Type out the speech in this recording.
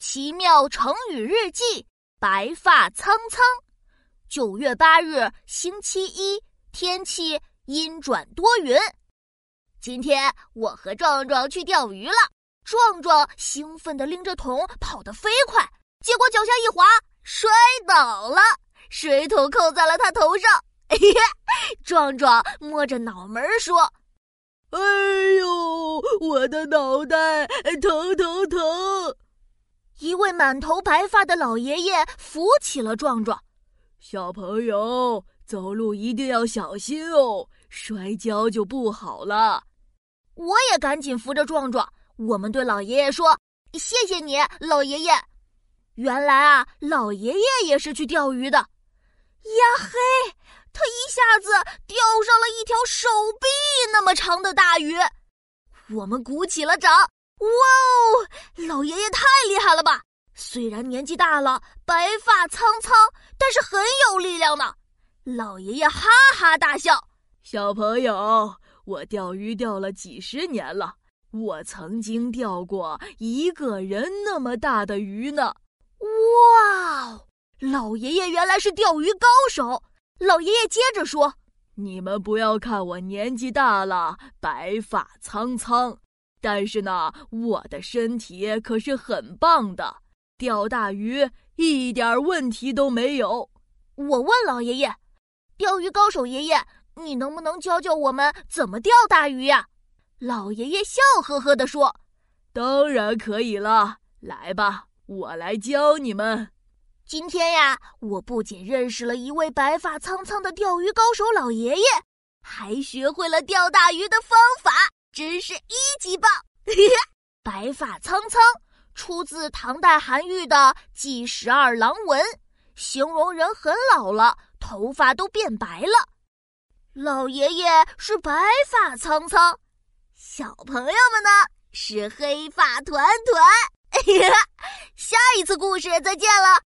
奇妙成语日记：白发苍苍。九月八日，星期一，天气阴转多云。今天我和壮壮去钓鱼了。壮壮兴奋地拎着桶跑得飞快，结果脚下一滑，摔倒了，水桶扣在了他头上。壮壮摸着脑门说：“哎呦，我的脑袋疼疼疼！”满头白发的老爷爷扶起了壮壮，小朋友走路一定要小心哦，摔跤就不好了。我也赶紧扶着壮壮，我们对老爷爷说：“谢谢你，老爷爷。”原来啊，老爷爷也是去钓鱼的。呀嘿，他一下子钓上了一条手臂那么长的大鱼，我们鼓起了掌。哇哦，老爷爷太厉害了吧！虽然年纪大了，白发苍苍，但是很有力量呢。老爷爷哈哈大笑。小朋友，我钓鱼钓了几十年了，我曾经钓过一个人那么大的鱼呢。哇哦，老爷爷原来是钓鱼高手。老爷爷接着说：“你们不要看我年纪大了，白发苍苍。”但是呢，我的身体可是很棒的，钓大鱼一点问题都没有。我问老爷爷：“钓鱼高手爷爷，你能不能教教我们怎么钓大鱼呀？”老爷爷笑呵呵地说：“当然可以了，来吧，我来教你们。今天呀，我不仅认识了一位白发苍苍的钓鱼高手老爷爷，还学会了钓大鱼的方法。”真是一级棒！白发苍苍出自唐代韩愈的《祭十二郎文》，形容人很老了，头发都变白了。老爷爷是白发苍苍，小朋友们呢是黑发团团。下一次故事再见了。